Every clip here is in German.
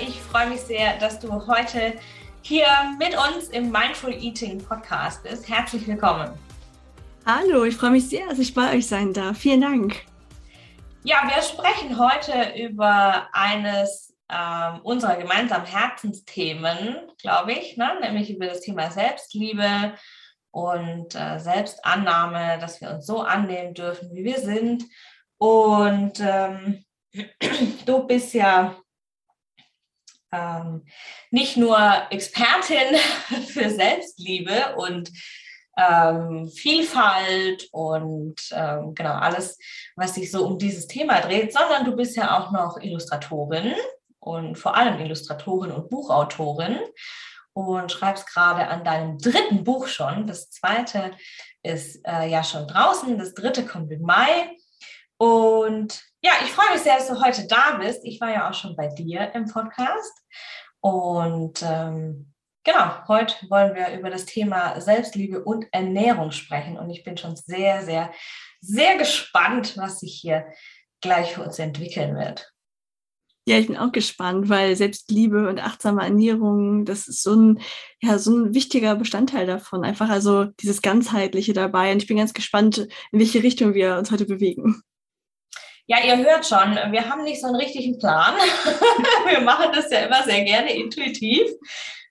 Ich freue mich sehr, dass du heute hier mit uns im Mindful Eating Podcast bist. Herzlich willkommen. Hallo, ich freue mich sehr, dass ich bei euch sein darf. Vielen Dank. Ja, wir sprechen heute über eines äh, unserer gemeinsamen Herzensthemen, glaube ich, ne? nämlich über das Thema Selbstliebe und äh, Selbstannahme, dass wir uns so annehmen dürfen, wie wir sind. Und ähm, du bist ja ähm, nicht nur Expertin für Selbstliebe und ähm, Vielfalt und ähm, genau alles, was sich so um dieses Thema dreht, sondern du bist ja auch noch Illustratorin und vor allem Illustratorin und Buchautorin und schreibst gerade an deinem dritten Buch schon. Das zweite ist äh, ja schon draußen, das dritte kommt im Mai. Und ja, ich freue mich sehr, dass du heute da bist. Ich war ja auch schon bei dir im Podcast. Und ähm, genau, heute wollen wir über das Thema Selbstliebe und Ernährung sprechen. Und ich bin schon sehr, sehr, sehr gespannt, was sich hier gleich für uns entwickeln wird. Ja, ich bin auch gespannt, weil Selbstliebe und achtsame Ernährung, das ist so ein, ja, so ein wichtiger Bestandteil davon. Einfach also dieses Ganzheitliche dabei. Und ich bin ganz gespannt, in welche Richtung wir uns heute bewegen. Ja, ihr hört schon, wir haben nicht so einen richtigen Plan. wir machen das ja immer sehr gerne intuitiv.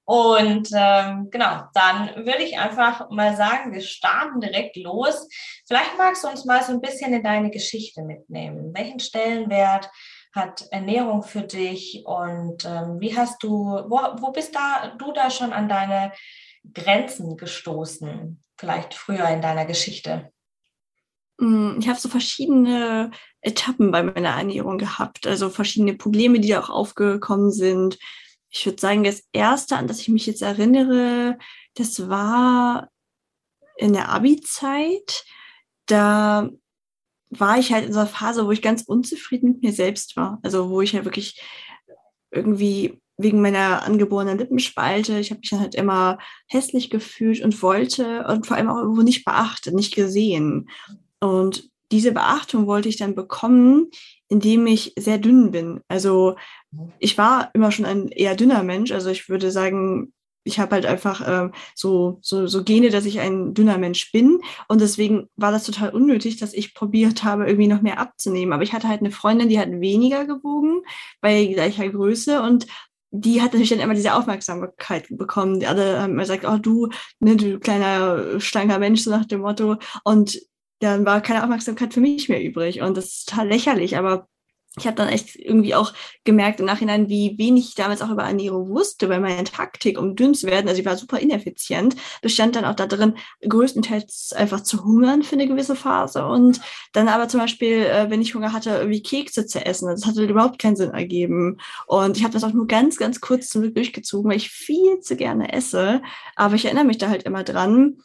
Und ähm, genau, dann würde ich einfach mal sagen, wir starten direkt los. Vielleicht magst du uns mal so ein bisschen in deine Geschichte mitnehmen. Welchen Stellenwert hat Ernährung für dich und ähm, wie hast du, wo, wo bist da, du da schon an deine Grenzen gestoßen? Vielleicht früher in deiner Geschichte? Hm, ich habe so verschiedene Etappen bei meiner Ernährung gehabt, also verschiedene Probleme, die da auch aufgekommen sind. Ich würde sagen, das erste, an das ich mich jetzt erinnere, das war in der Abi-Zeit. Da war ich halt in so einer Phase, wo ich ganz unzufrieden mit mir selbst war. Also wo ich ja halt wirklich irgendwie wegen meiner angeborenen Lippenspalte, ich habe mich dann halt immer hässlich gefühlt und wollte und vor allem auch irgendwo nicht beachtet, nicht gesehen. Und diese Beachtung wollte ich dann bekommen, indem ich sehr dünn bin. Also ich war immer schon ein eher dünner Mensch. Also ich würde sagen, ich habe halt einfach äh, so, so, so Gene, dass ich ein dünner Mensch bin. Und deswegen war das total unnötig, dass ich probiert habe, irgendwie noch mehr abzunehmen. Aber ich hatte halt eine Freundin, die hat weniger gewogen bei gleicher Größe und die hat natürlich dann immer diese Aufmerksamkeit bekommen. Die alle haben immer gesagt, oh du, ne, du kleiner, schlanker Mensch, so nach dem Motto. Und dann war keine Aufmerksamkeit für mich mehr übrig. Und das ist total lächerlich, aber ich habe dann echt irgendwie auch gemerkt im Nachhinein, wie wenig ich damals auch über Ernährung wusste, weil meine Taktik, um dünn zu werden, also ich war super ineffizient, bestand dann auch da drin, größtenteils einfach zu hungern für eine gewisse Phase und dann aber zum Beispiel, äh, wenn ich Hunger hatte, irgendwie Kekse zu essen. Das hatte überhaupt keinen Sinn ergeben. Und ich habe das auch nur ganz, ganz kurz zum Glück durchgezogen, weil ich viel zu gerne esse. Aber ich erinnere mich da halt immer dran,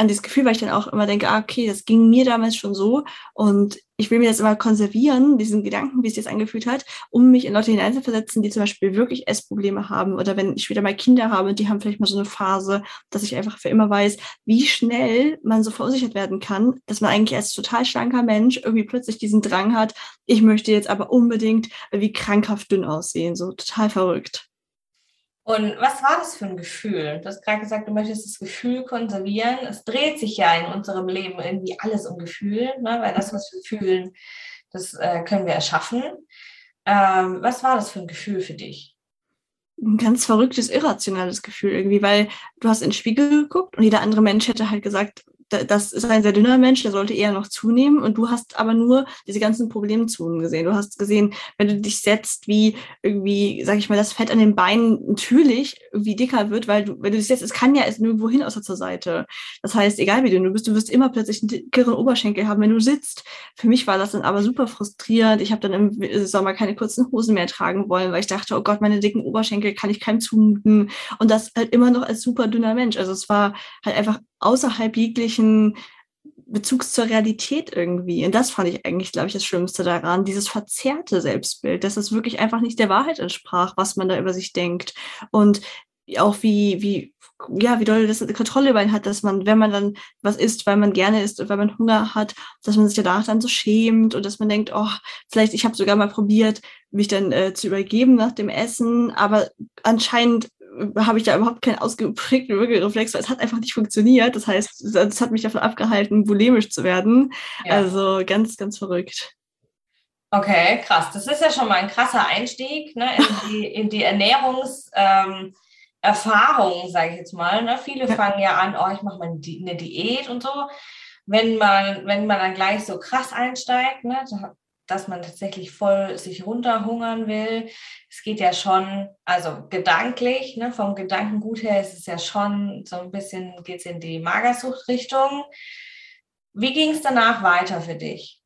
an dieses Gefühl, weil ich dann auch immer denke, ah, okay, das ging mir damals schon so und ich will mir das immer konservieren, diesen Gedanken, wie es jetzt angefühlt hat, um mich in Leute hineinzuversetzen, die zum Beispiel wirklich Essprobleme haben oder wenn ich wieder mal Kinder habe die haben vielleicht mal so eine Phase, dass ich einfach für immer weiß, wie schnell man so verunsichert werden kann, dass man eigentlich als total schlanker Mensch irgendwie plötzlich diesen Drang hat, ich möchte jetzt aber unbedingt wie krankhaft dünn aussehen, so total verrückt. Und was war das für ein Gefühl? Du hast gerade gesagt, du möchtest das Gefühl konservieren. Es dreht sich ja in unserem Leben irgendwie alles um Gefühl, ne? weil das, was wir fühlen, das äh, können wir erschaffen. Ähm, was war das für ein Gefühl für dich? Ein ganz verrücktes, irrationales Gefühl irgendwie, weil du hast in den Spiegel geguckt und jeder andere Mensch hätte halt gesagt, das ist ein sehr dünner Mensch, der sollte eher noch zunehmen und du hast aber nur diese ganzen Problemzonen gesehen. Du hast gesehen, wenn du dich setzt, wie irgendwie, sag ich mal, das Fett an den Beinen natürlich irgendwie dicker wird, weil du, wenn du dich setzt, es kann ja erst nirgendwo hin außer zur Seite. Das heißt, egal wie dünn du bist, du wirst immer plötzlich einen dickeren Oberschenkel haben, wenn du sitzt. Für mich war das dann aber super frustrierend. Ich habe dann im Sommer keine kurzen Hosen mehr tragen wollen, weil ich dachte, oh Gott, meine dicken Oberschenkel kann ich keinem zumuten. Und das halt immer noch als super dünner Mensch. Also es war halt einfach außerhalb jeglichen Bezugs zur Realität irgendwie. Und das fand ich eigentlich, glaube ich, das Schlimmste daran, dieses verzerrte Selbstbild, dass es wirklich einfach nicht der Wahrheit entsprach, was man da über sich denkt. Und auch wie, wie, ja, wie doll das Kontrolle über ihn hat, dass man, wenn man dann was isst, weil man gerne isst und weil man Hunger hat, dass man sich danach dann so schämt und dass man denkt, oh, vielleicht, ich habe sogar mal probiert, mich dann äh, zu übergeben nach dem Essen, aber anscheinend habe ich da überhaupt keinen ausgeprägten Würgereflex, weil es hat einfach nicht funktioniert. Das heißt, das hat mich davon abgehalten, bulimisch zu werden. Ja. Also ganz, ganz verrückt. Okay, krass. Das ist ja schon mal ein krasser Einstieg ne, in, die, in die Ernährungserfahrung, ähm, sage ich jetzt mal. Ne? Viele ja. fangen ja an, oh, ich mache mal eine Diät und so. Wenn man, wenn man dann gleich so krass einsteigt, ne, dass man tatsächlich voll sich runterhungern will. Es geht ja schon, also gedanklich, ne, vom Gedankengut her ist es ja schon so ein bisschen, geht es in die Magersuchtrichtung. Wie ging es danach weiter für dich?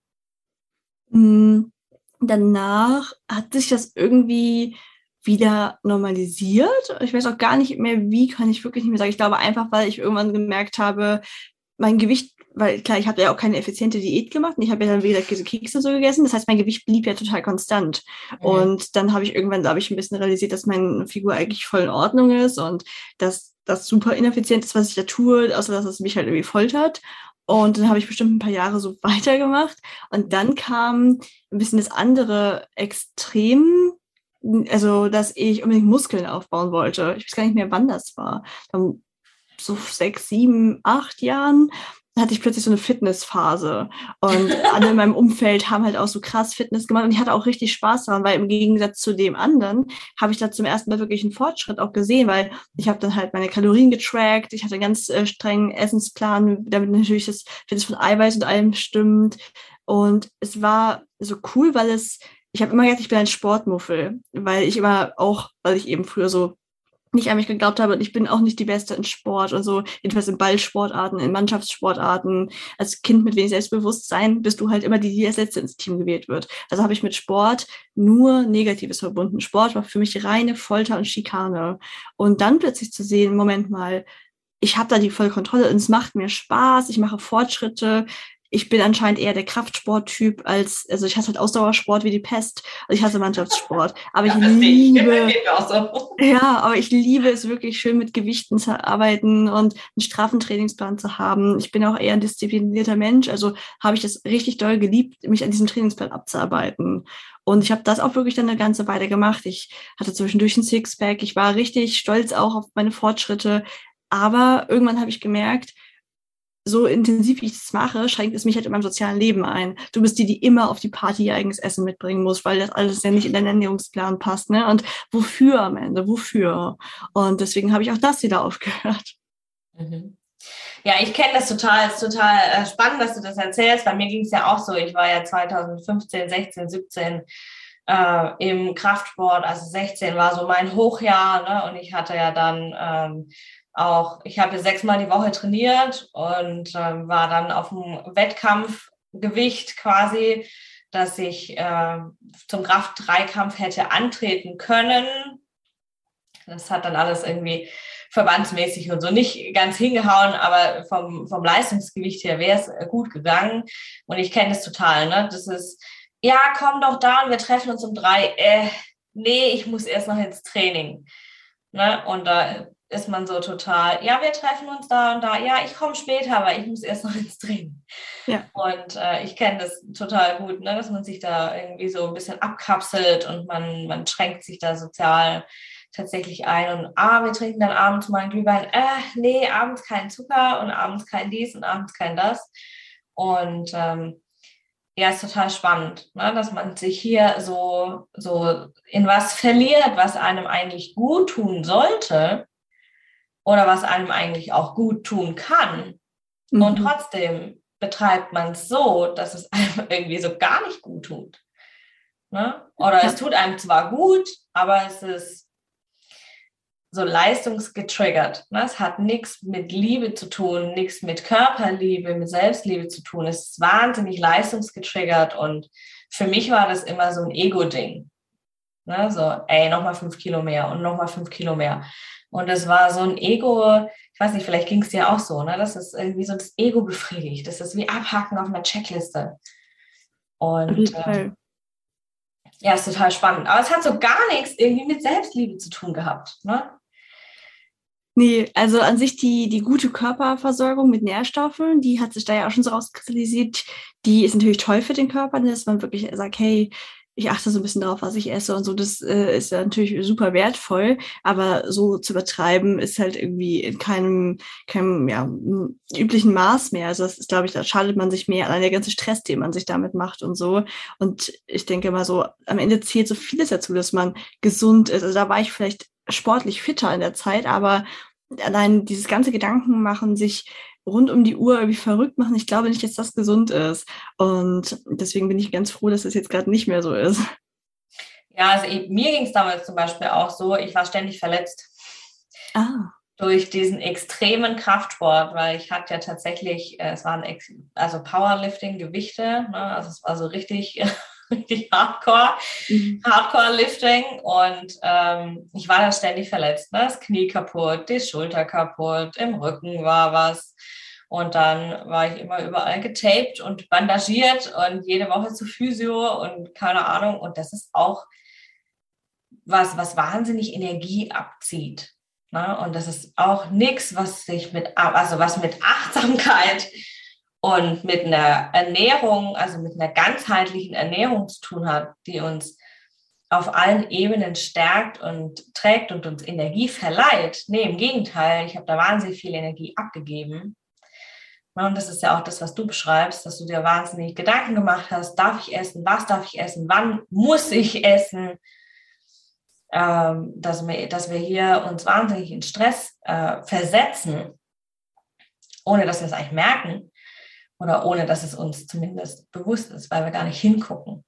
Hm, danach hat sich das irgendwie wieder normalisiert. Ich weiß auch gar nicht mehr, wie kann ich wirklich nicht mehr sagen. Ich glaube einfach, weil ich irgendwann gemerkt habe, mein Gewicht weil klar, ich habe ja auch keine effiziente Diät gemacht und ich habe ja dann, wie gesagt, diese Kekse so gegessen. Das heißt, mein Gewicht blieb ja total konstant. Mhm. Und dann habe ich irgendwann, glaube ich, ein bisschen realisiert, dass meine Figur eigentlich voll in Ordnung ist und dass das super ineffizient ist, was ich da tue, außer dass es mich halt irgendwie foltert. Und dann habe ich bestimmt ein paar Jahre so weitergemacht. Und dann kam ein bisschen das andere Extrem, also dass ich unbedingt Muskeln aufbauen wollte. Ich weiß gar nicht mehr, wann das war. Dann so sechs, sieben, acht Jahren hatte ich plötzlich so eine Fitnessphase. Und alle in meinem Umfeld haben halt auch so krass Fitness gemacht. Und ich hatte auch richtig Spaß daran, weil im Gegensatz zu dem anderen habe ich da zum ersten Mal wirklich einen Fortschritt auch gesehen, weil ich habe dann halt meine Kalorien getrackt. Ich hatte einen ganz äh, strengen Essensplan, damit natürlich das Fitness von Eiweiß und allem stimmt. Und es war so cool, weil es, ich habe immer gedacht, ich bin ein Sportmuffel, weil ich immer auch, weil ich eben früher so nicht an mich geglaubt habe und ich bin auch nicht die Beste in Sport und so, jedenfalls in Ballsportarten, in Mannschaftssportarten. Als Kind mit wenig Selbstbewusstsein bist du halt immer die, die als Letzte ins Team gewählt wird. Also habe ich mit Sport nur Negatives verbunden. Sport war für mich reine Folter und Schikane. Und dann plötzlich zu sehen, Moment mal, ich habe da die volle Kontrolle und es macht mir Spaß, ich mache Fortschritte, ich bin anscheinend eher der Kraftsporttyp als, also ich hasse halt Ausdauersport wie die Pest. Also ich hasse Mannschaftssport. Aber ja, ich liebe, so. ja, aber ich liebe es wirklich schön mit Gewichten zu arbeiten und einen straffen Trainingsplan zu haben. Ich bin auch eher ein disziplinierter Mensch. Also habe ich das richtig doll geliebt, mich an diesem Trainingsplan abzuarbeiten. Und ich habe das auch wirklich dann eine ganze Weile gemacht. Ich hatte zwischendurch ein Sixpack. Ich war richtig stolz auch auf meine Fortschritte. Aber irgendwann habe ich gemerkt, so intensiv ich das mache, schränkt es mich halt in meinem sozialen Leben ein. Du bist die, die immer auf die Party ihr eigenes Essen mitbringen muss, weil das alles ja nicht in deinen Ernährungsplan passt. Ne? Und wofür am Ende? Wofür? Und deswegen habe ich auch das wieder aufgehört. Mhm. Ja, ich kenne das total, ist total äh, spannend, dass du das erzählst. Bei mir ging es ja auch so. Ich war ja 2015, 16, 17 äh, im Kraftsport. Also 16 war so mein Hochjahr ne? und ich hatte ja dann ähm, auch, ich habe sechsmal die Woche trainiert und äh, war dann auf dem Wettkampfgewicht quasi, dass ich äh, zum Kraft-3-Kampf hätte antreten können. Das hat dann alles irgendwie verbandsmäßig und so nicht ganz hingehauen, aber vom, vom Leistungsgewicht her wäre es gut gegangen. Und ich kenne das total, ne? Das ist, ja, komm doch da und wir treffen uns um drei. Äh, nee, ich muss erst noch ins Training. Ne? Und da ist man so total, ja, wir treffen uns da und da, ja, ich komme später, aber ich muss erst noch ins Training. Ja. Und äh, ich kenne das total gut, ne, dass man sich da irgendwie so ein bisschen abkapselt und man, man schränkt sich da sozial tatsächlich ein und ah, wir trinken dann abends mal ein Glühwein, äh, nee, abends kein Zucker und abends kein dies und abends kein das. Und ähm, ja, ist total spannend, ne? dass man sich hier so, so in was verliert, was einem eigentlich gut tun sollte oder was einem eigentlich auch gut tun kann. Mhm. Und trotzdem betreibt man es so, dass es einem irgendwie so gar nicht gut tut. Ne? Oder ja. es tut einem zwar gut, aber es ist so leistungsgetriggert. Ne? Es hat nichts mit Liebe zu tun, nichts mit Körperliebe, mit Selbstliebe zu tun. Es ist wahnsinnig leistungsgetriggert und für mich war das immer so ein Ego-Ding. Ne? So, ey, nochmal fünf Kilo mehr und nochmal fünf Kilo mehr. Und es war so ein Ego, ich weiß nicht, vielleicht ging es dir auch so, ne? Das ist irgendwie so das Ego befriedigt. Das ist wie Abhaken auf einer Checkliste. Und äh, ja, ist total spannend. Aber es hat so gar nichts irgendwie mit Selbstliebe zu tun gehabt. Ne? Nee, also an sich die, die gute Körperversorgung mit Nährstoffen, die hat sich da ja auch schon so rauskristallisiert. Die ist natürlich toll für den Körper, dass man wirklich sagt, hey, ich achte so ein bisschen darauf, was ich esse und so. Das äh, ist ja natürlich super wertvoll, aber so zu übertreiben ist halt irgendwie in keinem, keinem ja, üblichen Maß mehr. Also das ist, glaube ich, da schadet man sich mehr an der ganze Stress, den man sich damit macht und so. Und ich denke mal so, am Ende zählt so vieles dazu, dass man gesund ist. Also da war ich vielleicht sportlich fitter in der Zeit, aber allein dieses ganze Gedanken machen, sich rund um die Uhr irgendwie verrückt machen, ich glaube nicht, dass das gesund ist. Und deswegen bin ich ganz froh, dass das jetzt gerade nicht mehr so ist. Ja, also mir ging es damals zum Beispiel auch so, ich war ständig verletzt. Ah. Durch diesen extremen Kraftsport, weil ich hatte ja tatsächlich, äh, es waren also Powerlifting, Gewichte, ne? also es war so richtig richtig Hardcore, mhm. Hardcore-Lifting und ähm, ich war da ständig verletzt. Ne? Das Knie kaputt, die Schulter kaputt, im Rücken war was. Und dann war ich immer überall getaped und bandagiert und jede Woche zu Physio und keine Ahnung. Und das ist auch was, was wahnsinnig Energie abzieht. Ne? Und das ist auch nichts, was sich mit, also was mit Achtsamkeit und mit einer Ernährung, also mit einer ganzheitlichen Ernährung zu tun hat, die uns auf allen Ebenen stärkt und trägt und uns Energie verleiht. Nee, im Gegenteil, ich habe da wahnsinnig viel Energie abgegeben. Und das ist ja auch das, was du beschreibst, dass du dir wahnsinnig Gedanken gemacht hast, darf ich essen, was darf ich essen, wann muss ich essen, ähm, dass, wir, hier uns wahnsinnig in Stress äh, versetzen, ohne dass wir es eigentlich merken oder ohne dass es uns zumindest bewusst ist, weil wir gar nicht hingucken.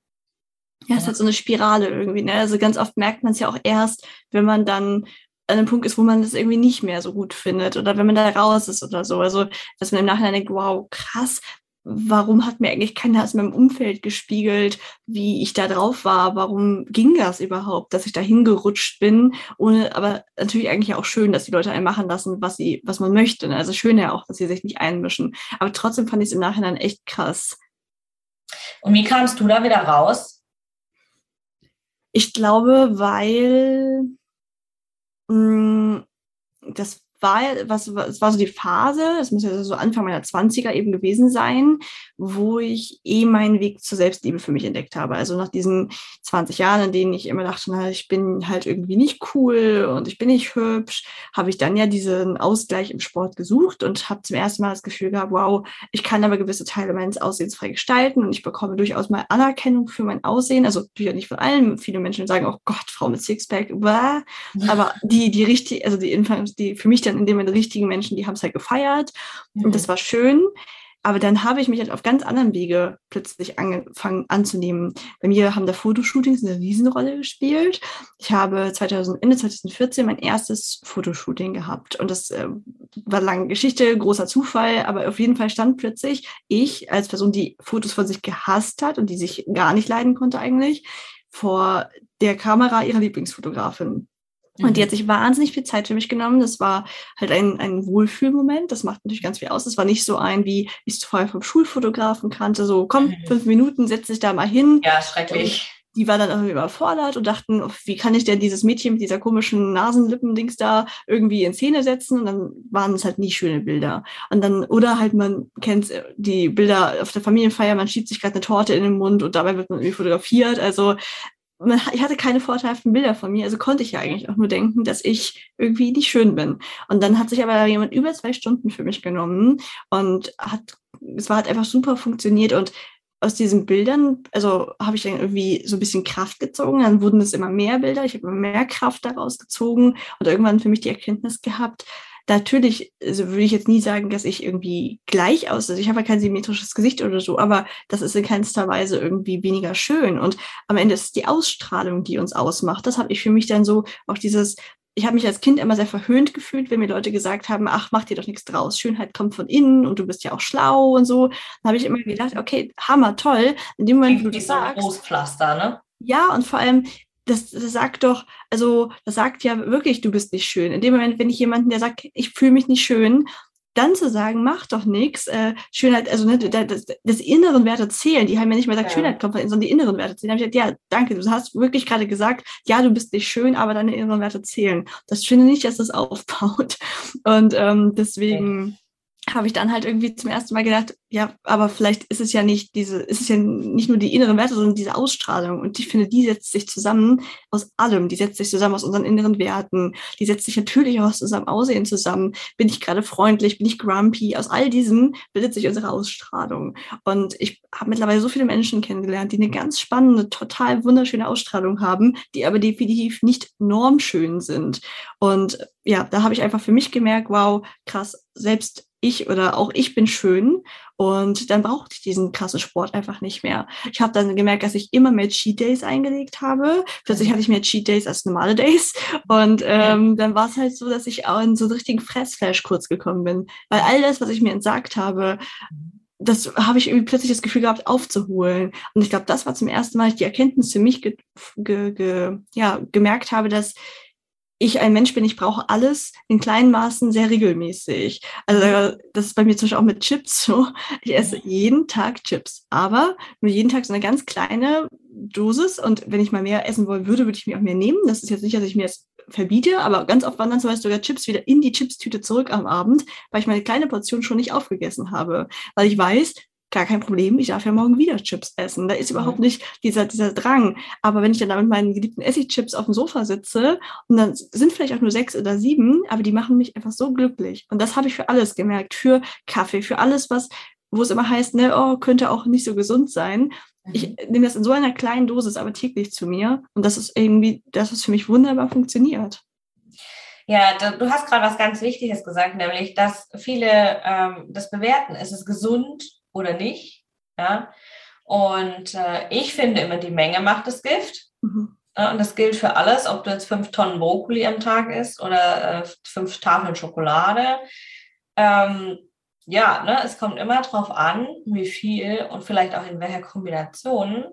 Ja, es hat so eine Spirale irgendwie. Ne? Also ganz oft merkt man es ja auch erst, wenn man dann an einem Punkt ist, wo man das irgendwie nicht mehr so gut findet oder wenn man da raus ist oder so. Also, dass man im Nachhinein denkt, wow, krass, warum hat mir eigentlich keiner aus meinem Umfeld gespiegelt, wie ich da drauf war? Warum ging das überhaupt, dass ich da hingerutscht bin? Ohne, aber natürlich eigentlich auch schön, dass die Leute einen machen lassen, was sie, was man möchte. Ne? Also schön ja auch, dass sie sich nicht einmischen. Aber trotzdem fand ich es im Nachhinein echt krass. Und wie kamst du da wieder raus? Ich glaube, weil mh, mm, das war, was, es war so die Phase, es muss ja so Anfang meiner 20er eben gewesen sein, wo ich eh meinen Weg zur Selbstliebe für mich entdeckt habe. Also nach diesen 20 Jahren, in denen ich immer dachte, na, ich bin halt irgendwie nicht cool und ich bin nicht hübsch, habe ich dann ja diesen Ausgleich im Sport gesucht und habe zum ersten Mal das Gefühl gehabt, wow, ich kann aber gewisse Teile meines Aussehens frei gestalten und ich bekomme durchaus mal Anerkennung für mein Aussehen. Also natürlich nicht von allen. Viele Menschen sagen, oh Gott, Frau mit Sixpack, blah. aber die, die richtig, also die, die für mich dann in dem Moment richtigen Menschen, die haben es halt gefeiert mhm. und das war schön. Aber dann habe ich mich halt auf ganz anderen Wege plötzlich angefangen anzunehmen. Bei mir haben da Fotoshootings eine Riesenrolle gespielt. Ich habe 2000, Ende 2014 mein erstes Fotoshooting gehabt. Und das äh, war lange Geschichte, großer Zufall. Aber auf jeden Fall stand plötzlich ich als Person, die Fotos von sich gehasst hat und die sich gar nicht leiden konnte eigentlich, vor der Kamera ihrer Lieblingsfotografin. Und die hat mhm. sich wahnsinnig viel Zeit für mich genommen. Das war halt ein, ein Wohlfühlmoment. Das macht natürlich ganz viel aus. Das war nicht so ein, wie ich es vorher vom Schulfotografen kannte. So, komm, mhm. fünf Minuten, setz dich da mal hin. Ja, schrecklich. Und die war dann irgendwie überfordert und dachten, oh, wie kann ich denn dieses Mädchen mit dieser komischen Nasenlippendings da irgendwie in Szene setzen? Und dann waren es halt nie schöne Bilder. Und dann, oder halt, man kennt die Bilder auf der Familienfeier, man schiebt sich gerade eine Torte in den Mund und dabei wird man irgendwie fotografiert. Also ich hatte keine vorteilhaften Bilder von mir, also konnte ich ja eigentlich auch nur denken, dass ich irgendwie nicht schön bin. Und dann hat sich aber jemand über zwei Stunden für mich genommen und hat, es war halt einfach super funktioniert und aus diesen Bildern, also habe ich dann irgendwie so ein bisschen Kraft gezogen, dann wurden es immer mehr Bilder, ich habe immer mehr Kraft daraus gezogen und irgendwann für mich die Erkenntnis gehabt, natürlich also würde ich jetzt nie sagen, dass ich irgendwie gleich aussehe. Also ich habe ja kein symmetrisches Gesicht oder so, aber das ist in keinster Weise irgendwie weniger schön. Und am Ende ist es die Ausstrahlung, die uns ausmacht. Das habe ich für mich dann so auch dieses ich habe mich als Kind immer sehr verhöhnt gefühlt, wenn mir Leute gesagt haben, ach, mach dir doch nichts draus, Schönheit kommt von innen und du bist ja auch schlau und so. Dann habe ich immer gedacht, okay, hammer, toll. In dem Moment, wo du so sagst, Großpflaster, ne? Ja, und vor allem, das, das sagt doch, also das sagt ja wirklich, du bist nicht schön. In dem Moment, wenn ich jemanden, der sagt, ich fühle mich nicht schön, dann zu sagen, mach doch nichts, äh, Schönheit, also ne, das, das inneren Werte zählen, die haben ja nicht mehr gesagt, ja. Schönheit kommt von innen, sondern die inneren Werte zählen. Da habe ich gesagt, ja, danke, du hast wirklich gerade gesagt, ja, du bist nicht schön, aber deine inneren Werte zählen. Das finde ich nicht, dass das aufbaut. Und ähm, deswegen. Habe ich dann halt irgendwie zum ersten Mal gedacht, ja, aber vielleicht ist es ja nicht diese, ist es ja nicht nur die inneren Werte, sondern diese Ausstrahlung. Und ich finde, die setzt sich zusammen aus allem. Die setzt sich zusammen aus unseren inneren Werten. Die setzt sich natürlich auch aus unserem Aussehen zusammen. Bin ich gerade freundlich? Bin ich grumpy? Aus all diesem bildet sich unsere Ausstrahlung. Und ich habe mittlerweile so viele Menschen kennengelernt, die eine ganz spannende, total wunderschöne Ausstrahlung haben, die aber definitiv nicht normschön sind. Und ja, da habe ich einfach für mich gemerkt, wow, krass, selbst ich oder auch ich bin schön und dann brauchte ich diesen krassen Sport einfach nicht mehr. Ich habe dann gemerkt, dass ich immer mehr Cheat Days eingelegt habe. Plötzlich hatte ich mehr Cheat Days als normale Days und ähm, dann war es halt so, dass ich auch in so einen richtigen Fressflash kurz gekommen bin, weil all das, was ich mir entsagt habe, das habe ich irgendwie plötzlich das Gefühl gehabt, aufzuholen. Und ich glaube, das war zum ersten Mal, ich die Erkenntnis für mich ge, ge, ge, ja, gemerkt habe, dass ich ein Mensch bin, ich brauche alles in kleinen Maßen sehr regelmäßig. Also das ist bei mir zum Beispiel auch mit Chips so. Ich esse jeden Tag Chips, aber nur jeden Tag so eine ganz kleine Dosis. Und wenn ich mal mehr essen wollen würde, würde ich mir auch mehr nehmen. Das ist jetzt nicht, dass ich mir das verbiete, aber ganz oft wandern zum Beispiel sogar Chips wieder in die Chipstüte zurück am Abend, weil ich meine kleine Portion schon nicht aufgegessen habe. Weil ich weiß, gar kein Problem, ich darf ja morgen wieder Chips essen. Da ist überhaupt nicht dieser, dieser Drang. Aber wenn ich dann da mit meinen geliebten Essigchips auf dem Sofa sitze und dann sind vielleicht auch nur sechs oder sieben, aber die machen mich einfach so glücklich. Und das habe ich für alles gemerkt. Für Kaffee, für alles, was, wo es immer heißt, ne, oh, könnte auch nicht so gesund sein. Ich mhm. nehme das in so einer kleinen Dosis, aber täglich zu mir. Und das ist irgendwie, das ist für mich wunderbar funktioniert. Ja, du hast gerade was ganz Wichtiges gesagt, nämlich, dass viele ähm, das bewerten. Ist es gesund oder nicht. Ja? Und äh, ich finde immer, die Menge macht das Gift. Mhm. Ja, und das gilt für alles, ob du jetzt fünf Tonnen Brokkoli am Tag isst oder äh, fünf Tafeln Schokolade. Ähm, ja, ne, es kommt immer darauf an, wie viel und vielleicht auch in welcher Kombination.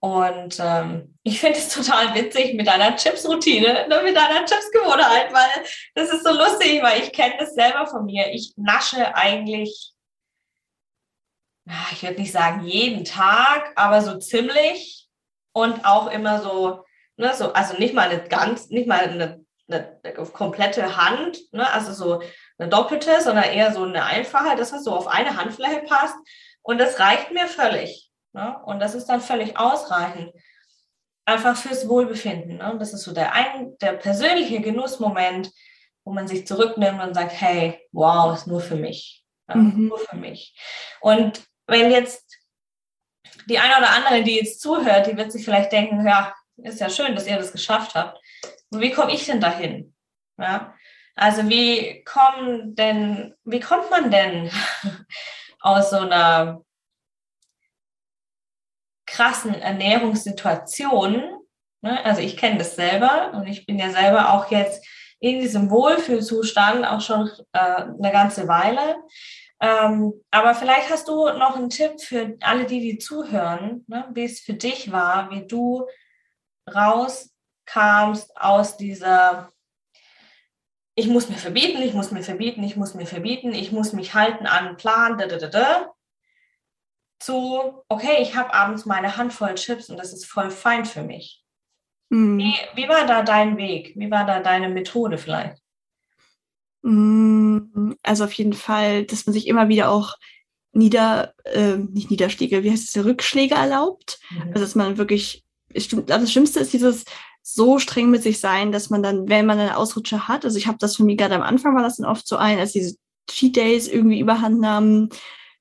Und ähm, ich finde es total witzig mit deiner Chips-Routine, ne, mit deiner Chips-Gewohnheit, weil das ist so lustig, weil ich kenne das selber von mir. Ich nasche eigentlich ich würde nicht sagen jeden Tag, aber so ziemlich und auch immer so, ne, so, also nicht mal eine ganz, nicht mal eine, eine, eine komplette Hand, ne, also so eine doppelte, sondern eher so eine einfache, das was so auf eine Handfläche passt. Und das reicht mir völlig. Ne? Und das ist dann völlig ausreichend. Einfach fürs Wohlbefinden. Ne? Das ist so der, ein, der persönliche Genussmoment, wo man sich zurücknimmt und sagt, hey, wow, ist nur für mich. Ja, mhm. Nur für mich. Und wenn jetzt die eine oder andere, die jetzt zuhört, die wird sich vielleicht denken, ja, ist ja schön, dass ihr das geschafft habt. Und wie komme ich denn dahin? Ja? Also wie kommen denn, wie kommt man denn aus so einer krassen Ernährungssituation? Ne? Also ich kenne das selber und ich bin ja selber auch jetzt in diesem Wohlfühlzustand auch schon äh, eine ganze Weile. Ähm, aber vielleicht hast du noch einen Tipp für alle, die die zuhören, ne, wie es für dich war, wie du rauskamst aus dieser ich muss mir verbieten, ich muss mir verbieten, ich muss mir verbieten, ich muss mich halten an einen Plan, da, da, da, da, zu, okay, ich habe abends meine Handvoll Chips und das ist voll fein für mich. Mhm. Wie, wie war da dein Weg? Wie war da deine Methode vielleicht? Mm, also auf jeden Fall, dass man sich immer wieder auch nieder, äh, nicht Niederschläge, wie heißt es, Rückschläge erlaubt. Mhm. Also dass man wirklich, ich, das Schlimmste ist dieses so streng mit sich sein, dass man dann, wenn man eine Ausrutsche hat, also ich habe das für mich gerade am Anfang war das dann oft so ein, als diese Cheat Days irgendwie überhand nahmen,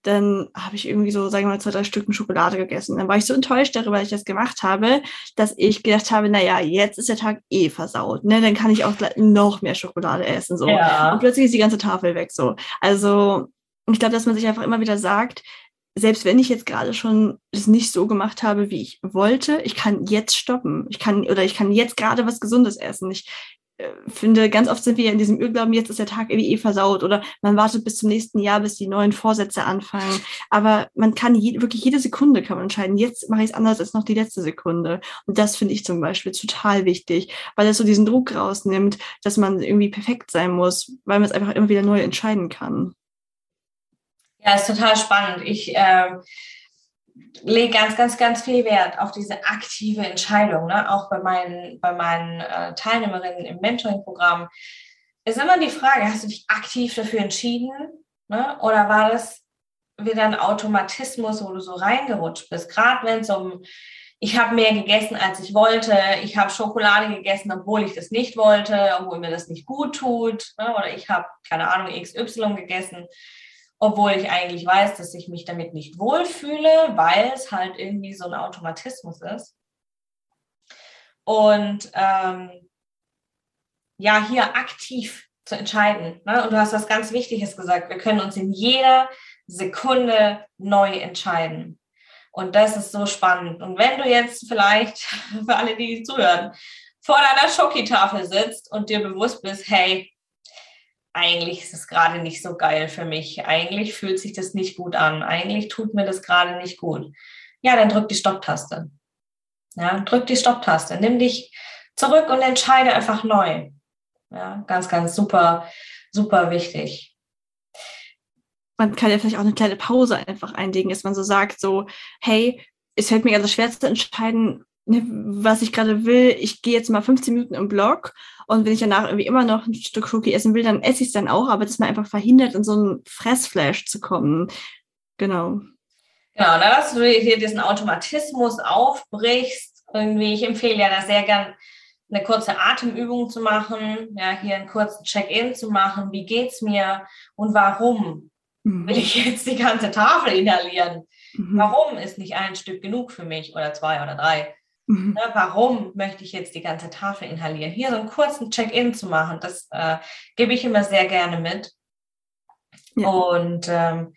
dann habe ich irgendwie so, sagen wir mal, zwei, drei Stücken Schokolade gegessen. Dann war ich so enttäuscht darüber, dass ich das gemacht habe, dass ich gedacht habe, naja, jetzt ist der Tag eh versaut. Ne? Dann kann ich auch noch mehr Schokolade essen. So. Ja. Und plötzlich ist die ganze Tafel weg. So. Also ich glaube, dass man sich einfach immer wieder sagt, selbst wenn ich jetzt gerade schon es nicht so gemacht habe, wie ich wollte, ich kann jetzt stoppen. Ich kann, oder ich kann jetzt gerade was Gesundes essen. Ich finde, ganz oft sind wir in diesem Irrglauben, jetzt ist der Tag irgendwie eh versaut oder man wartet bis zum nächsten Jahr, bis die neuen Vorsätze anfangen. Aber man kann je, wirklich jede Sekunde kann man entscheiden, jetzt mache ich es anders als noch die letzte Sekunde. Und das finde ich zum Beispiel total wichtig, weil es so diesen Druck rausnimmt, dass man irgendwie perfekt sein muss, weil man es einfach immer wieder neu entscheiden kann. Ja, ist total spannend. Ich äh, lege ganz, ganz, ganz viel Wert auf diese aktive Entscheidung. Ne? Auch bei meinen, bei meinen äh, Teilnehmerinnen im Mentoring-Programm ist immer die Frage, hast du dich aktiv dafür entschieden? Ne? Oder war das wieder ein Automatismus, wo du so reingerutscht bist? Gerade wenn es um, ich habe mehr gegessen, als ich wollte, ich habe Schokolade gegessen, obwohl ich das nicht wollte, obwohl mir das nicht gut tut, ne? oder ich habe, keine Ahnung, XY gegessen obwohl ich eigentlich weiß, dass ich mich damit nicht wohlfühle, weil es halt irgendwie so ein Automatismus ist. Und ähm, ja, hier aktiv zu entscheiden. Ne? Und du hast was ganz Wichtiges gesagt. Wir können uns in jeder Sekunde neu entscheiden. Und das ist so spannend. Und wenn du jetzt vielleicht, für alle, die zuhören, vor deiner Schokitafel sitzt und dir bewusst bist, hey, eigentlich ist es gerade nicht so geil für mich. Eigentlich fühlt sich das nicht gut an. Eigentlich tut mir das gerade nicht gut. Ja, dann drück die Stopptaste. Ja, drück die Stopptaste. Nimm dich zurück und entscheide einfach neu. Ja, ganz, ganz super, super wichtig. Man kann ja vielleicht auch eine kleine Pause einfach einlegen, dass man so sagt, so, hey, es fällt mir gerade schwer zu entscheiden, was ich gerade will. Ich gehe jetzt mal 15 Minuten im Blog und wenn ich danach irgendwie immer noch ein Stück Cookie essen will, dann esse ich es dann auch, aber das ist mir einfach verhindert, in so einen Fressflash zu kommen. Genau. Genau, ne, dass du hier diesen Automatismus aufbrichst. Irgendwie, ich empfehle ja da sehr gern eine kurze Atemübung zu machen, ja, hier einen kurzen Check-in zu machen. Wie geht's mir und warum mhm. will ich jetzt die ganze Tafel inhalieren? Mhm. Warum ist nicht ein Stück genug für mich oder zwei oder drei? Mhm. Ne, warum möchte ich jetzt die ganze Tafel inhalieren? Hier so einen kurzen Check-in zu machen, das äh, gebe ich immer sehr gerne mit. Ja. Und ähm,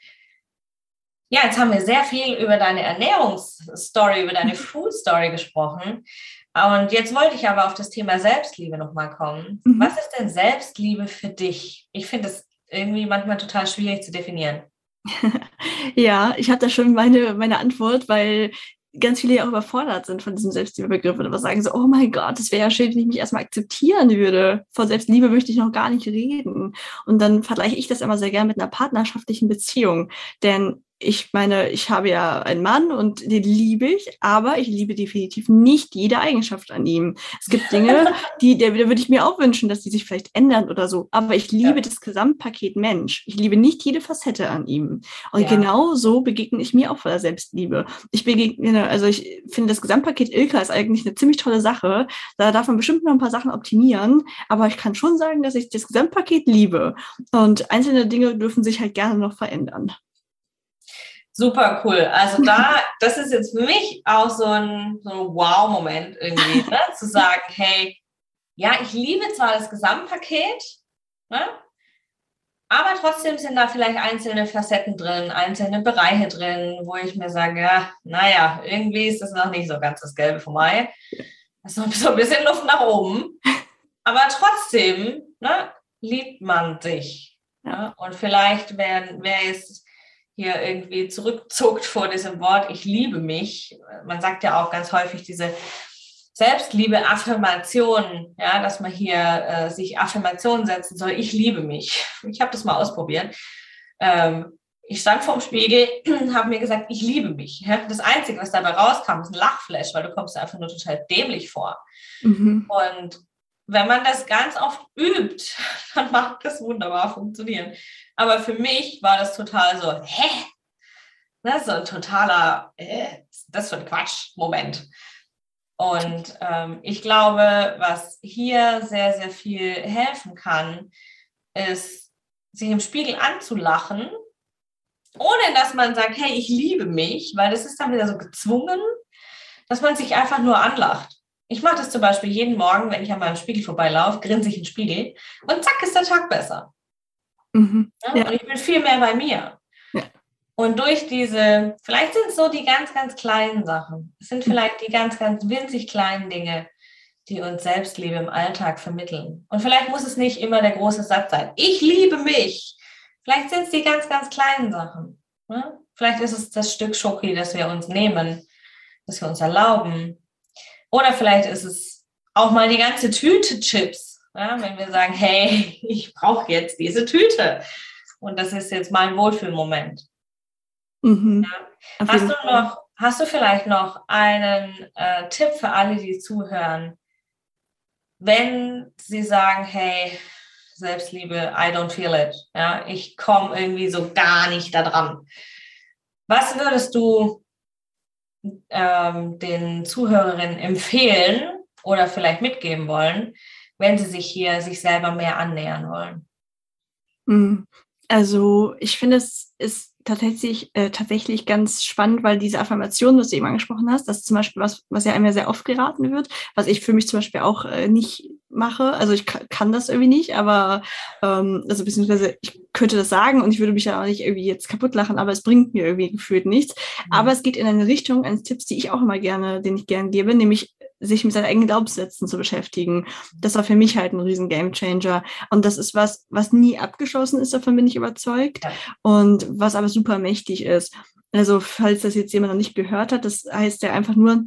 ja, jetzt haben wir sehr viel über deine Ernährungsstory, über deine Food-Story gesprochen. Und jetzt wollte ich aber auf das Thema Selbstliebe nochmal kommen. Mhm. Was ist denn Selbstliebe für dich? Ich finde es irgendwie manchmal total schwierig zu definieren. ja, ich habe da schon meine, meine Antwort, weil ganz viele ja auch überfordert sind von diesem Selbstliebebegriff und aber sagen so, oh mein Gott, das wäre ja schön, wenn ich mich erstmal akzeptieren würde. Vor Selbstliebe möchte ich noch gar nicht reden. Und dann vergleiche ich das immer sehr gerne mit einer partnerschaftlichen Beziehung. Denn ich meine, ich habe ja einen Mann und den liebe ich, aber ich liebe definitiv nicht jede Eigenschaft an ihm. Es gibt Dinge, die, da würde ich mir auch wünschen, dass die sich vielleicht ändern oder so. Aber ich liebe ja. das Gesamtpaket Mensch. Ich liebe nicht jede Facette an ihm. Und ja. genau so begegne ich mir auch voller Selbstliebe. Ich begegne, also ich finde das Gesamtpaket Ilka ist eigentlich eine ziemlich tolle Sache. Da darf man bestimmt noch ein paar Sachen optimieren. Aber ich kann schon sagen, dass ich das Gesamtpaket liebe. Und einzelne Dinge dürfen sich halt gerne noch verändern. Super cool. Also da, das ist jetzt für mich auch so ein, so ein Wow-Moment irgendwie, ne? zu sagen, hey, ja, ich liebe zwar das Gesamtpaket, ne? aber trotzdem sind da vielleicht einzelne Facetten drin, einzelne Bereiche drin, wo ich mir sage, ja, naja, irgendwie ist das noch nicht so ganz das Gelbe vom Ei. Das ist noch so ein bisschen Luft nach oben. Aber trotzdem ne, liebt man sich. Ja? Und vielleicht, wer, wer jetzt hier irgendwie zurückzuckt vor diesem Wort, ich liebe mich. Man sagt ja auch ganz häufig diese Selbstliebe, Affirmation, ja, dass man hier äh, sich Affirmationen setzen soll, ich liebe mich. Ich habe das mal ausprobiert. Ähm, ich stand vorm Spiegel, habe mir gesagt, ich liebe mich. Das Einzige, was dabei rauskam, ist ein Lachflash, weil du kommst einfach nur total dämlich vor. Mhm. Und wenn man das ganz oft übt, dann macht das wunderbar funktionieren. Aber für mich war das total so, hä? Ne, so ein totaler, äh, das für ein Quatsch-Moment. Und ähm, ich glaube, was hier sehr, sehr viel helfen kann, ist, sich im Spiegel anzulachen ohne dass man sagt, hey, ich liebe mich, weil das ist dann wieder so gezwungen, dass man sich einfach nur anlacht. Ich mache das zum Beispiel jeden Morgen, wenn ich an meinem Spiegel vorbeilaufe, grinse ich in den Spiegel und zack ist der Tag besser. Mhm. Ja, ja. Und ich bin viel mehr bei mir. Ja. Und durch diese, vielleicht sind es so die ganz, ganz kleinen Sachen. Es sind vielleicht die ganz, ganz winzig kleinen Dinge, die uns Selbstliebe im Alltag vermitteln. Und vielleicht muss es nicht immer der große Satz sein. Ich liebe mich. Vielleicht sind es die ganz, ganz kleinen Sachen. Ne? Vielleicht ist es das Stück Schoki, das wir uns nehmen, das wir uns erlauben. Oder vielleicht ist es auch mal die ganze Tüte Chips, ja? wenn wir sagen, hey, ich brauche jetzt diese Tüte. Und das ist jetzt mein Wohlfühlmoment. Mhm. Ja? Hast du noch, hast du vielleicht noch einen äh, Tipp für alle, die zuhören, wenn sie sagen, hey, Selbstliebe, I don't feel it, ja, ich komme irgendwie so gar nicht da dran. Was würdest du ähm, den Zuhörerinnen empfehlen oder vielleicht mitgeben wollen, wenn sie sich hier sich selber mehr annähern wollen? Hm. Also ich finde, es ist tatsächlich, äh, tatsächlich ganz spannend, weil diese Affirmation, was du eben angesprochen hast, das ist zum Beispiel was, was ja immer sehr oft geraten wird, was ich für mich zum Beispiel auch äh, nicht mache. Also ich kann das irgendwie nicht, aber ähm, also beziehungsweise ich könnte das sagen und ich würde mich ja auch nicht irgendwie jetzt kaputt lachen, aber es bringt mir irgendwie gefühlt nichts. Mhm. Aber es geht in eine Richtung eines Tipps, die ich auch immer gerne, den ich gerne gebe, nämlich sich mit seinen eigenen Glaubenssätzen zu beschäftigen. Das war für mich halt ein riesen Gamechanger. Und das ist was, was nie abgeschlossen ist, davon bin ich überzeugt. Ja. Und was aber super mächtig ist. Also, falls das jetzt jemand noch nicht gehört hat, das heißt ja einfach nur,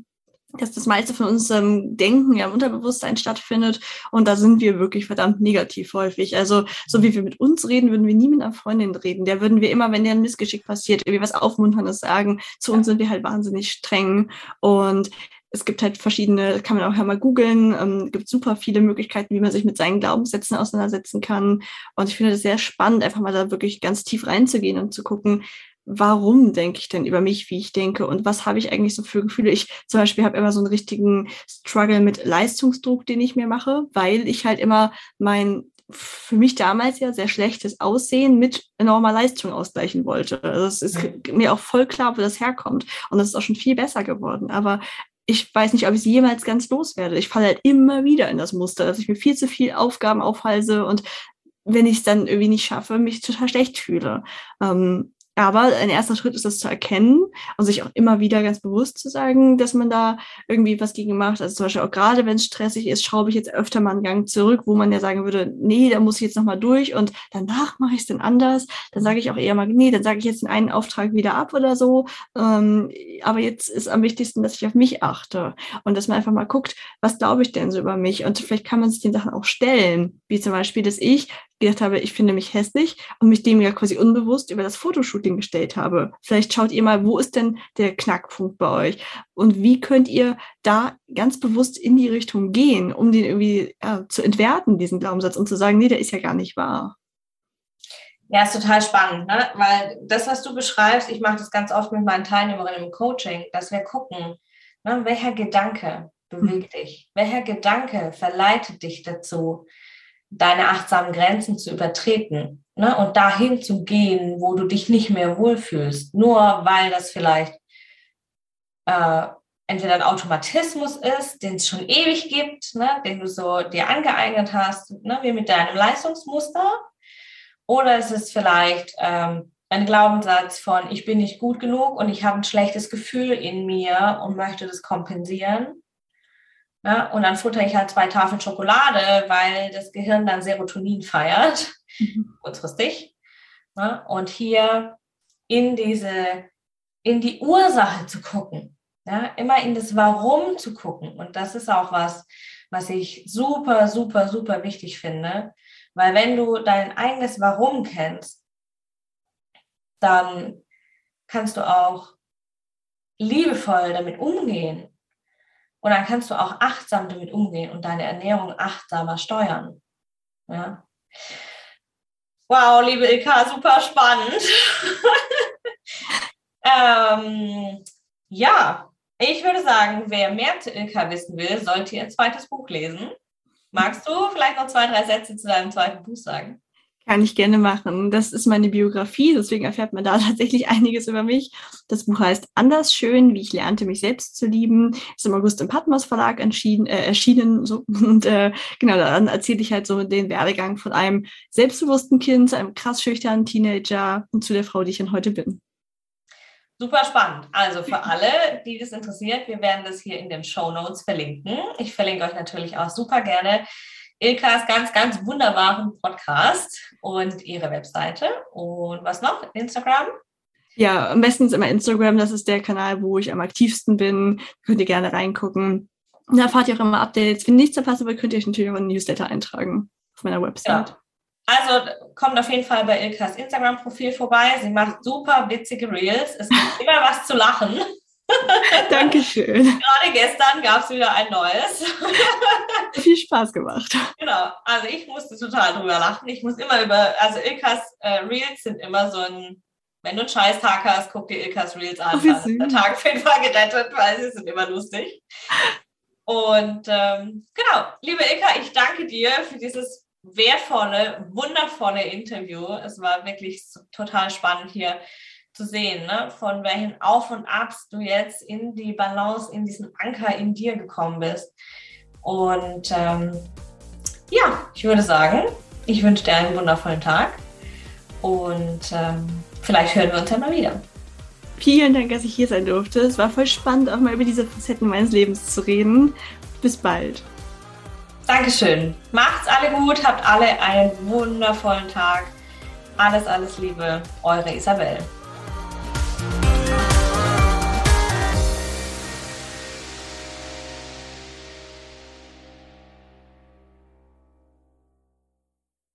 dass das meiste von unserem Denken ja im Unterbewusstsein stattfindet. Und da sind wir wirklich verdammt negativ häufig. Also, so wie wir mit uns reden, würden wir nie mit einer Freundin reden. Der würden wir immer, wenn der ein Missgeschick passiert, irgendwie was Aufmunterndes sagen. Zu uns sind wir halt wahnsinnig streng. Und es gibt halt verschiedene, kann man auch ja mal googeln, ähm, gibt super viele Möglichkeiten, wie man sich mit seinen Glaubenssätzen auseinandersetzen kann. Und ich finde das sehr spannend, einfach mal da wirklich ganz tief reinzugehen und zu gucken, warum denke ich denn über mich, wie ich denke und was habe ich eigentlich so für Gefühle. Ich zum Beispiel habe immer so einen richtigen Struggle mit Leistungsdruck, den ich mir mache, weil ich halt immer mein für mich damals ja sehr schlechtes Aussehen mit enormer Leistung ausgleichen wollte. Also es ist mir auch voll klar, wo das herkommt. Und das ist auch schon viel besser geworden. Aber ich weiß nicht, ob ich sie jemals ganz loswerde. Ich falle halt immer wieder in das Muster, dass ich mir viel zu viel Aufgaben aufhalse und wenn ich es dann irgendwie nicht schaffe, mich total schlecht fühle. Ähm, aber ein erster Schritt ist das zu erkennen und sich auch immer wieder ganz bewusst zu sagen, dass man da irgendwie was gegen macht. Also zum Beispiel auch gerade, wenn es stressig ist, schraube ich jetzt öfter mal einen Gang zurück, wo man ja sagen würde, nee, da muss ich jetzt nochmal durch und danach mache ich es dann anders. Dann sage ich auch eher mal, nee, dann sage ich jetzt den einen Auftrag wieder ab oder so. Ähm, aber jetzt ist am wichtigsten, dass ich auf mich achte und dass man einfach mal guckt, was glaube ich denn so über mich? Und vielleicht kann man sich den Sachen auch stellen, wie zum Beispiel, dass ich gedacht habe, ich finde mich hässlich und mich dem ja quasi unbewusst über das Fotoshooting gestellt habe. Vielleicht schaut ihr mal, wo ist denn der Knackpunkt bei euch und wie könnt ihr da ganz bewusst in die Richtung gehen, um den irgendwie ja, zu entwerten, diesen Glaubenssatz und zu sagen, nee, der ist ja gar nicht wahr. Ja, ist total spannend, ne? weil das, was du beschreibst, ich mache das ganz oft mit meinen Teilnehmerinnen im Coaching, dass wir gucken, ne, welcher Gedanke bewegt hm. dich, welcher Gedanke verleitet dich dazu, deine achtsamen Grenzen zu übertreten ne? und dahin zu gehen, wo du dich nicht mehr wohlfühlst, nur weil das vielleicht äh, entweder ein Automatismus ist, den es schon ewig gibt, ne? den du so dir angeeignet hast, ne? wie mit deinem Leistungsmuster, oder es ist vielleicht ähm, ein Glaubenssatz von, ich bin nicht gut genug und ich habe ein schlechtes Gefühl in mir und möchte das kompensieren. Ja, und dann futter ich halt zwei Tafeln Schokolade, weil das Gehirn dann Serotonin feiert, mhm. kurzfristig. Ja, und hier in diese, in die Ursache zu gucken, ja, immer in das Warum zu gucken. Und das ist auch was, was ich super, super, super wichtig finde. Weil wenn du dein eigenes Warum kennst, dann kannst du auch liebevoll damit umgehen und dann kannst du auch achtsam damit umgehen und deine Ernährung achtsamer steuern. Ja. Wow, liebe Ilka, super spannend. ähm, ja, ich würde sagen, wer mehr zu Ilka wissen will, sollte ihr zweites Buch lesen. Magst du vielleicht noch zwei, drei Sätze zu deinem zweiten Buch sagen? Kann ich gerne machen. Das ist meine Biografie, deswegen erfährt man da tatsächlich einiges über mich. Das Buch heißt Anders schön, wie ich lernte, mich selbst zu lieben. Ist im August im Patmos Verlag äh, erschienen. So. Und äh, genau, dann erzähle ich halt so den Werdegang von einem selbstbewussten Kind, einem krass schüchternen Teenager und zu der Frau, die ich dann heute bin. Super spannend. Also für alle, die das interessiert, wir werden das hier in den Show Notes verlinken. Ich verlinke euch natürlich auch super gerne Ilkas ganz, ganz wunderbaren Podcast und ihre Webseite. Und was noch? Instagram? Ja, ist immer Instagram. Das ist der Kanal, wo ich am aktivsten bin. Könnt ihr gerne reingucken. Da erfahrt ihr auch immer Updates. Wenn nichts verpasst, aber könnt ihr euch natürlich auch in Newsletter eintragen auf meiner Website. Ja. Also kommt auf jeden Fall bei Ilkas Instagram-Profil vorbei. Sie macht super witzige Reels. Es gibt immer was zu lachen. Dankeschön. Gerade gestern gab es wieder ein neues. Viel Spaß gemacht. Genau, also ich musste total drüber lachen. Ich muss immer über, also Ilkas äh, Reels sind immer so ein, wenn du einen Scheiß-Tag hast, guck dir Ilkas Reels an. Oh, dann ist der Tag auf jeden Fall gerettet, weil sie sind immer lustig. Und ähm, genau, liebe Ilka, ich danke dir für dieses wertvolle, wundervolle Interview. Es war wirklich total spannend hier zu sehen, ne? von welchen Auf und Abs du jetzt in die Balance, in diesen Anker in dir gekommen bist. Und ähm, ja, ich würde sagen, ich wünsche dir einen wundervollen Tag und ähm, vielleicht hören wir uns ja mal wieder. Vielen Dank, dass ich hier sein durfte. Es war voll spannend, auch mal über diese Facetten meines Lebens zu reden. Bis bald. Dankeschön. Macht's alle gut, habt alle einen wundervollen Tag. Alles, alles Liebe, eure Isabel.